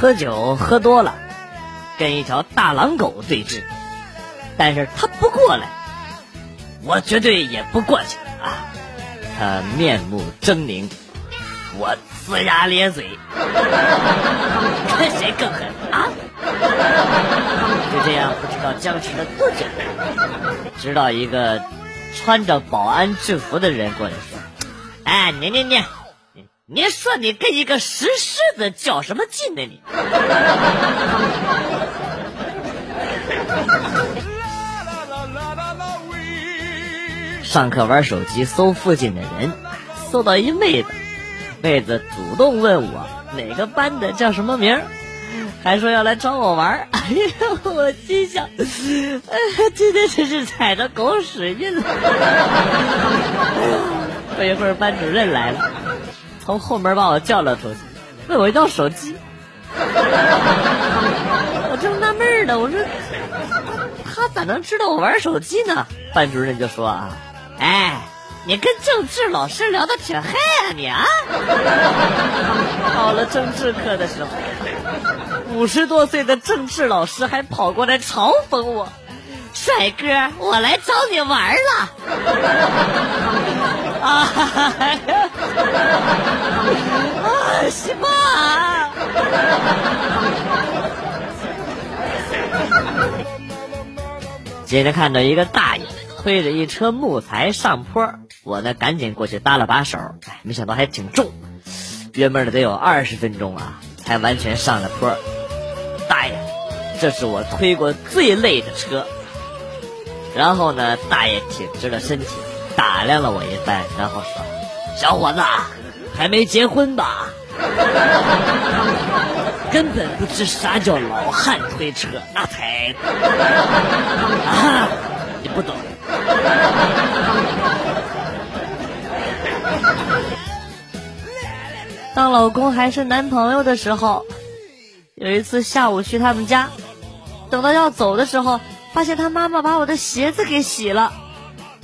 喝酒喝多了，跟一条大狼狗对峙，但是他不过来，我绝对也不过去啊！他面目狰狞，我呲牙咧嘴，看谁更狠啊！就这样，不知道僵持了多久，直到一个穿着保安制服的人过来说：“哎，你你你。”你你说你跟一个石狮子较什么劲呢？你上课玩手机搜附近的人，搜到一妹子，妹子主动问我哪个班的叫什么名还说要来找我玩 哎呀，我心想，今天真是踩着狗屎运了。不一会儿，班主任来了。从后门把我叫了出去，问我要手机。我正纳闷呢，我说他咋能知道我玩手机呢？班主任就说啊，哎，你跟政治老师聊的挺嗨啊你啊！到了政治课的时候，五十多岁的政治老师还跑过来嘲讽我。帅哥，我来找你玩了！啊哈哈，啊，西瓜！今天看到一个大爷推着一车木材上坡，我呢赶紧过去搭了把手，哎，没想到还挺重，约闷了得有二十分钟啊，才完全上了坡。大爷，这是我推过最累的车。然后呢，大爷挺直了身体，打量了我一番，然后说：“小伙子，还没结婚吧？根本不知啥叫老汉推车，那才啊，你不懂。”当老公还是男朋友的时候，有一次下午去他们家，等到要走的时候。发现他妈妈把我的鞋子给洗了，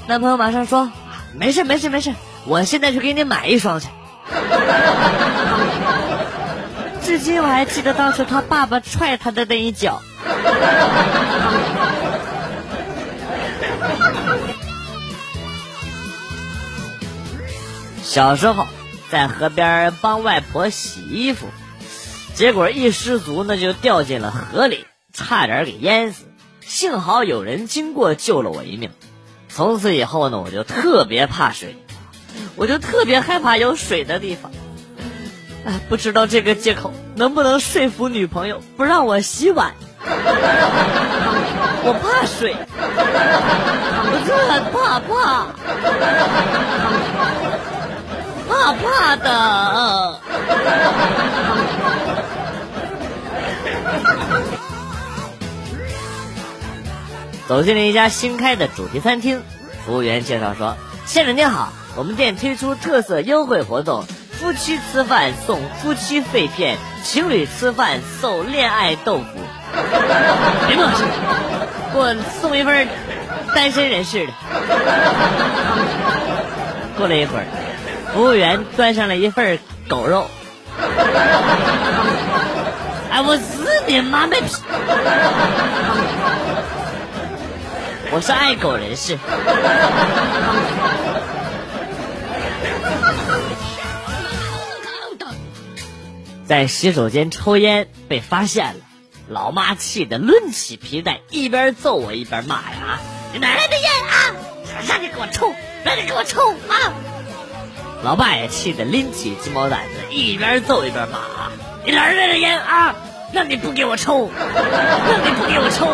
男朋友马上说：“没事没事没事，我现在去给你买一双去。”至今我还记得当时他爸爸踹他的那一脚。小时候在河边帮外婆洗衣服，结果一失足呢就掉进了河里，差点给淹死。幸好有人经过救了我一命，从此以后呢，我就特别怕水，我就特别害怕有水的地方。哎，不知道这个借口能不能说服女朋友不让我洗碗？我怕水，我真的很怕怕，怕怕的。走进了一家新开的主题餐厅，服务员介绍说：“先生您好，我们店推出特色优惠活动，夫妻吃饭送夫妻肺片，情侣吃饭送恋爱豆腐。别客气，给我送一份单身人士的。”过了一会儿，服务员端上了一份狗肉。哎，我日你妈卖批！我是爱狗人士，在洗手间抽烟被发现了，老妈气得抡起皮带，一边揍我一边骂呀：“你哪来的烟啊？让你给我抽，让你给我抽啊！”老爸也气得拎起鸡毛掸子，一边揍一边骂：“你哪来的烟啊？让你不给我抽，让你不给我抽！”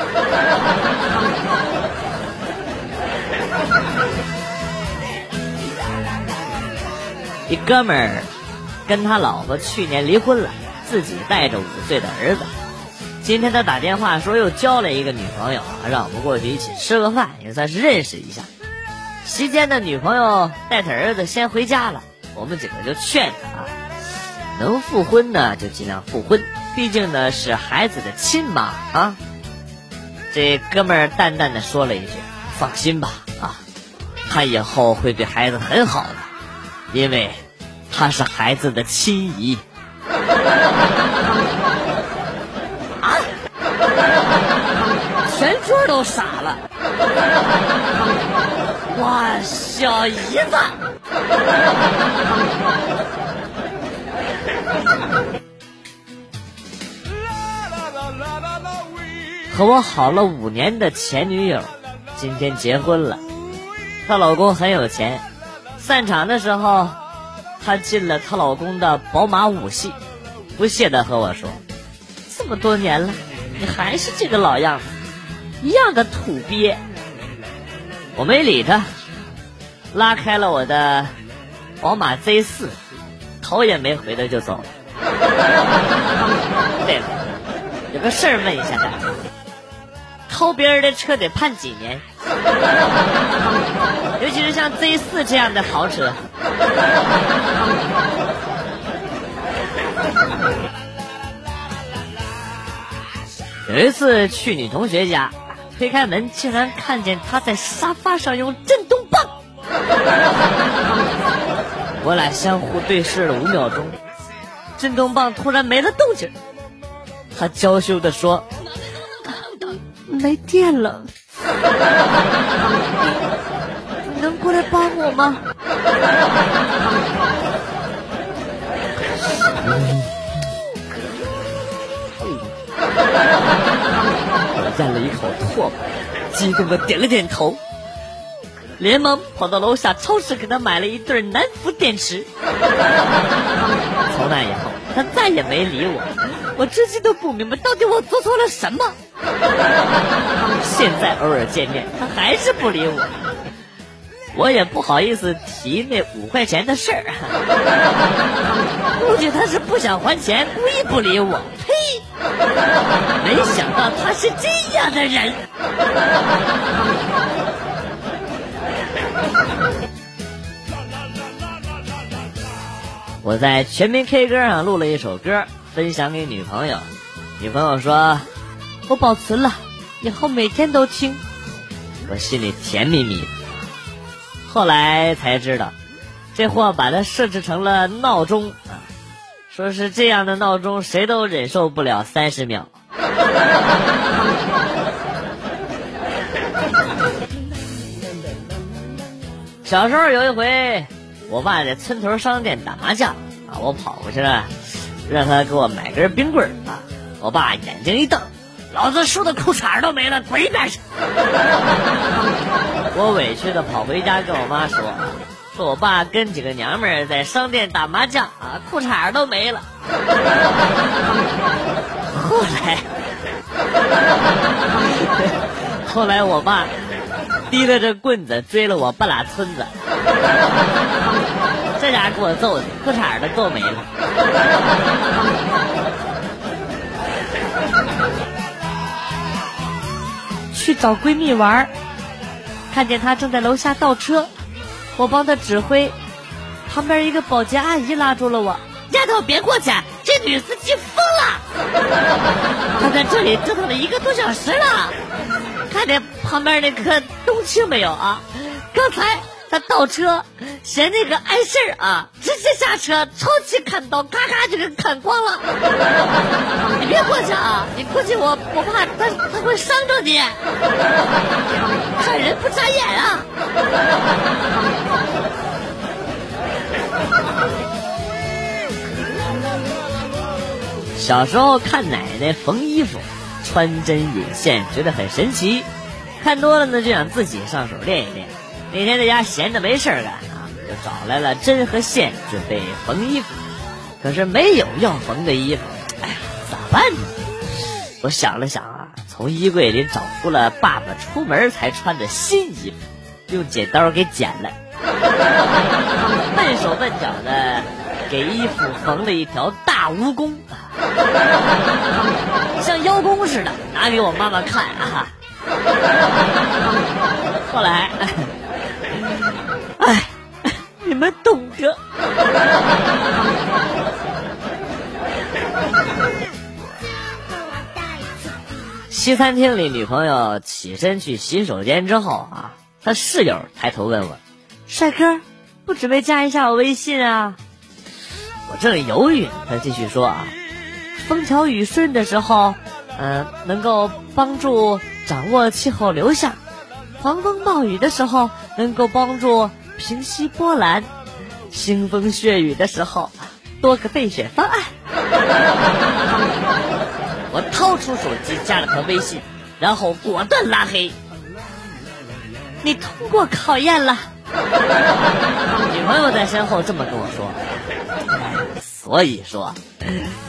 一哥们儿跟他老婆去年离婚了，自己带着五岁的儿子。今天他打电话说又交了一个女朋友，让我们过去一起吃个饭，也算是认识一下。席间的女朋友带他儿子先回家了，我们几个就劝他啊，能复婚呢就尽量复婚，毕竟呢是孩子的亲妈啊。这哥们儿淡淡的说了一句：“放心吧，啊，他以后会对孩子很好的，因为他是孩子的亲姨。”啊！全桌都傻了。哇，小姨子！和我好了五年的前女友，今天结婚了。她老公很有钱，散场的时候，她进了她老公的宝马五系，不屑的和我说：“这么多年了，你还是这个老样子，一样的土鳖。”我没理她，拉开了我的宝马 Z 四，头也没回的就走了。对了，有个事儿问一下大家。偷别人的车得判几年？尤其是像 Z 四这样的豪车。有一次去女同学家，推开门，竟然看见她在沙发上用震动棒。我俩相互对视了五秒钟，震动棒突然没了动静。她娇羞的说。没电了，你能过来帮我吗？我咽了一口唾沫，激动的点了点头，连忙跑到楼下超市给他买了一对南孚电池。从那以后，他再也没理我，我至今都不明白到底我做错了什么。现在偶尔见面，他还是不理我，我也不好意思提那五块钱的事儿。估计他是不想还钱，故意不理我。呸！没想到他是这样的人。我在全民 K 歌上录了一首歌，分享给女朋友。女朋友说。我保存了，以后每天都听，我心里甜蜜蜜。后来才知道，这货把它设置成了闹钟啊，说是这样的闹钟谁都忍受不了三十秒。小时候有一回，我爸在村头商店打麻将啊，我跑过去了，让他给我买根冰棍啊，我爸眼睛一瞪。老子输的裤衩都没了，滚一边去！我委屈的跑回家跟我妈说，说我爸跟几个娘们在商店打麻将啊，裤衩都没了。后来，后来我爸提着这棍子追了我半拉村子，这家给我揍的，裤衩都揍没了。去找闺蜜玩，看见她正在楼下倒车，我帮她指挥，旁边一个保洁阿姨拉住了我，丫头别过去，这女司机疯了，她在这里折腾了一个多小时了，看见旁边那棵冬青没有啊？刚才。他倒车，嫌那个碍事儿啊，直接下车，抄起砍刀，咔咔就给砍光了。你别过去啊！你过去我我怕他他会伤着你。看人不眨眼啊！小时候看奶奶缝衣服，穿针引线，觉得很神奇。看多了呢，就想自己上手练一练。那天在家闲着没事干啊，就找来了针和线，准备缝衣服。可是没有要缝的衣服，哎呀，咋办呢？我想了想啊，从衣柜里找出了爸爸出门才穿的新衣服，用剪刀给剪了，笨手笨脚的给衣服缝了一条大蜈蚣，像邀功似的，拿给我妈妈看啊。后来。们懂得。西餐厅里，女朋友起身去洗手间之后啊，她室友抬头问我：“帅哥，不准备加一下我微信啊？”我正犹豫，他继续说：“啊，风调雨顺的时候，嗯，能够帮助掌握气候流向，狂风暴雨的时候能够帮助平息波澜，腥风血雨的时候多个备选方案。我掏出手机加了他微信，然后果断拉黑。你通过考验了。女朋友在身后这么跟我说。所以说，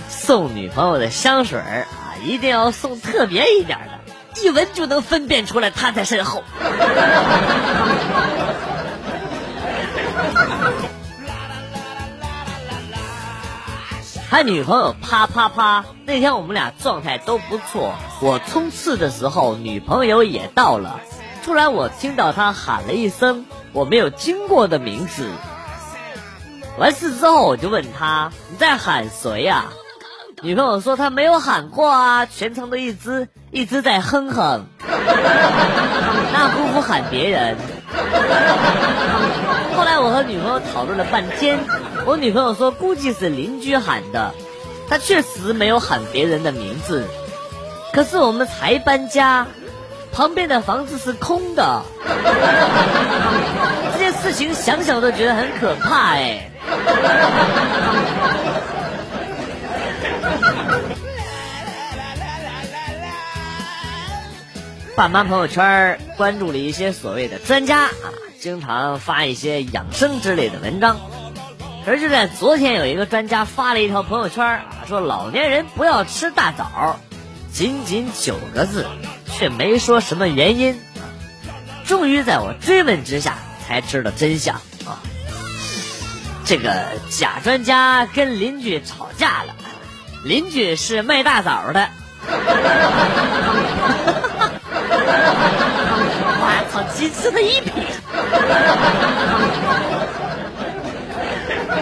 送女朋友的香水啊，一定要送特别一点的，一闻就能分辨出来她在身后。喊女朋友啪啪啪，那天我们俩状态都不错，我冲刺的时候，女朋友也到了。突然，我听到他喊了一声我没有听过的名字。完事之后，我就问他：“你在喊谁呀？”女朋友说：“她没有喊过啊，全程都一直一直在哼哼。”那姑父喊别人。后来我和女朋友讨论了半天，我女朋友说估计是邻居喊的，她确实没有喊别人的名字。可是我们才搬家。旁边的房子是空的，这件事情想想都觉得很可怕哎。爸妈朋友圈关注了一些所谓的专家啊，经常发一些养生之类的文章。而就在昨天，有一个专家发了一条朋友圈啊，说老年人不要吃大枣，仅仅九个字。却没说什么原因，终于在我追问之下才知道真相啊！这个假专家跟邻居吵架了，邻居是卖大枣的。我操，鸡翅的一